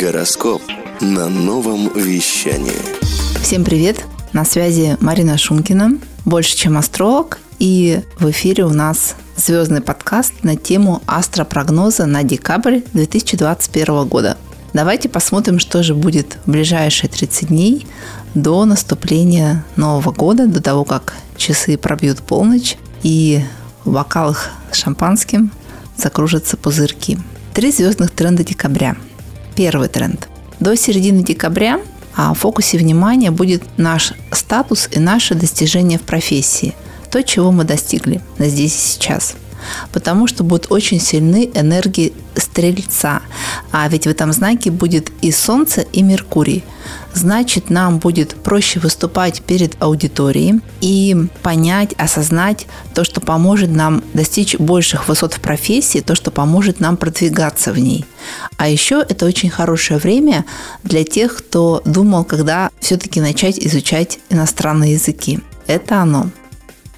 Гороскоп на новом вещании. Всем привет! На связи Марина Шумкина, больше чем астролог, и в эфире у нас звездный подкаст на тему астропрогноза на декабрь 2021 года. Давайте посмотрим, что же будет в ближайшие 30 дней до наступления Нового года, до того, как часы пробьют полночь и в бокалах с шампанским закружатся пузырьки. Три звездных тренда декабря. Первый тренд. До середины декабря а в фокусе внимания будет наш статус и наши достижения в профессии. То, чего мы достигли здесь и сейчас – потому что будут очень сильны энергии Стрельца. А ведь в этом знаке будет и Солнце, и Меркурий. Значит, нам будет проще выступать перед аудиторией и понять, осознать то, что поможет нам достичь больших высот в профессии, то, что поможет нам продвигаться в ней. А еще это очень хорошее время для тех, кто думал, когда все-таки начать изучать иностранные языки. Это оно.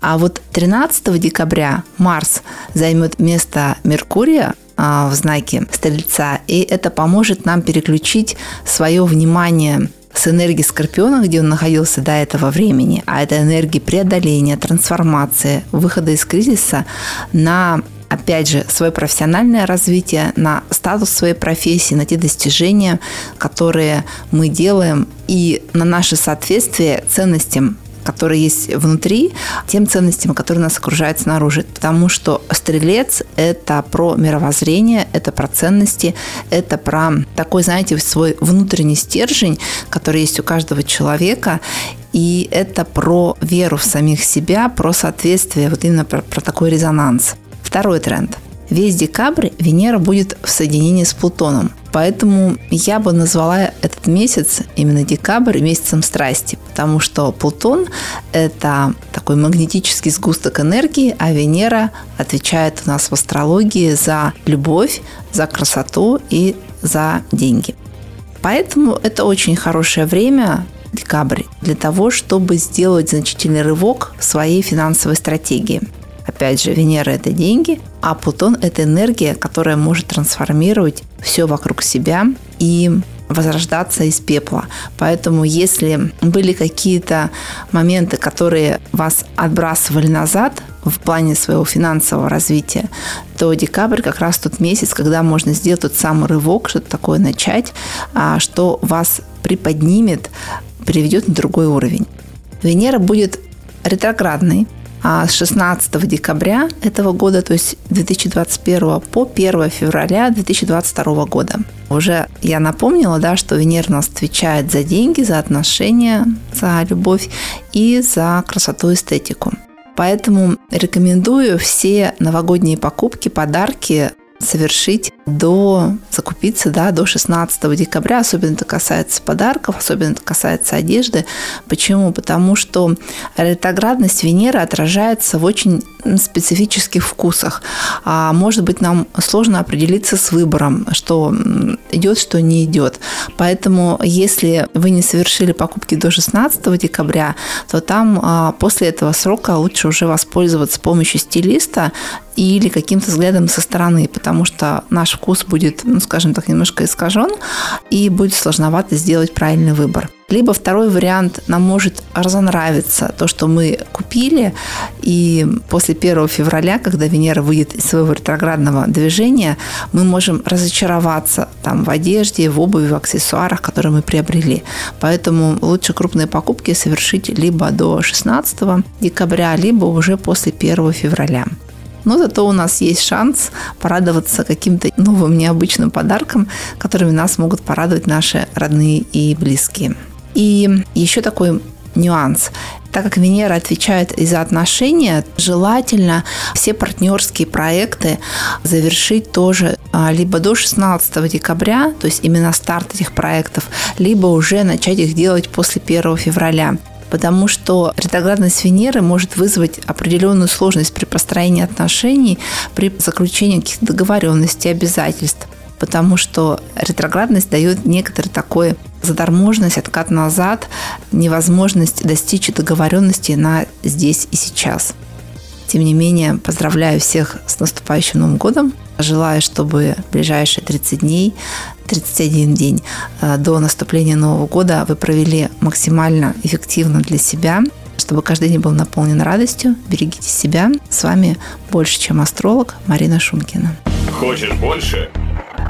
А вот 13 декабря Марс займет место Меркурия а, в знаке Стрельца, и это поможет нам переключить свое внимание с энергии Скорпиона, где он находился до этого времени, а это энергия преодоления, трансформации, выхода из кризиса, на опять же, свое профессиональное развитие, на статус своей профессии, на те достижения, которые мы делаем, и на наше соответствие ценностям которые есть внутри, тем ценностям, которые нас окружают снаружи. Потому что стрелец – это про мировоззрение, это про ценности, это про такой, знаете, свой внутренний стержень, который есть у каждого человека. И это про веру в самих себя, про соответствие, вот именно про, про такой резонанс. Второй тренд. Весь декабрь Венера будет в соединении с Плутоном – Поэтому я бы назвала этот месяц, именно декабрь, месяцем страсти, потому что Плутон – это такой магнетический сгусток энергии, а Венера отвечает у нас в астрологии за любовь, за красоту и за деньги. Поэтому это очень хорошее время, декабрь, для того, чтобы сделать значительный рывок в своей финансовой стратегии – Опять же, Венера – это деньги, а Плутон – это энергия, которая может трансформировать все вокруг себя и возрождаться из пепла. Поэтому если были какие-то моменты, которые вас отбрасывали назад в плане своего финансового развития, то декабрь как раз тот месяц, когда можно сделать тот самый рывок, что-то такое начать, а, что вас приподнимет, приведет на другой уровень. Венера будет ретроградной, с 16 декабря этого года, то есть 2021 по 1 февраля 2022 года. Уже я напомнила, да, что Венера нас отвечает за деньги, за отношения, за любовь и за красоту эстетику. Поэтому рекомендую все новогодние покупки, подарки совершить до, закупиться да, до 16 декабря. Особенно это касается подарков, особенно это касается одежды. Почему? Потому что ретроградность Венеры отражается в очень специфических вкусах. А может быть, нам сложно определиться с выбором, что идет, что не идет. Поэтому, если вы не совершили покупки до 16 декабря, то там а, после этого срока лучше уже воспользоваться помощью стилиста или каким-то взглядом со стороны, потому что наш вкус будет, ну, скажем так, немножко искажен, и будет сложновато сделать правильный выбор. Либо второй вариант, нам может разонравиться то, что мы купили, и после 1 февраля, когда Венера выйдет из своего ретроградного движения, мы можем разочароваться там в одежде, в обуви, в аксессуарах, которые мы приобрели. Поэтому лучше крупные покупки совершить либо до 16 декабря, либо уже после 1 февраля. Но зато у нас есть шанс порадоваться каким-то новым необычным подарком, которыми нас могут порадовать наши родные и близкие. И еще такой нюанс. Так как Венера отвечает и за отношения, желательно все партнерские проекты завершить тоже а, либо до 16 декабря, то есть именно старт этих проектов, либо уже начать их делать после 1 февраля потому что ретроградность Венеры может вызвать определенную сложность при построении отношений, при заключении каких-то договоренностей, обязательств потому что ретроградность дает некоторый такой заторможенность, откат назад, невозможность достичь договоренности на здесь и сейчас. Тем не менее, поздравляю всех с наступающим Новым годом. Желаю, чтобы ближайшие 30 дней, 31 день э, до наступления Нового года вы провели максимально эффективно для себя, чтобы каждый день был наполнен радостью. Берегите себя. С вами больше, чем астролог Марина Шумкина. Хочешь больше?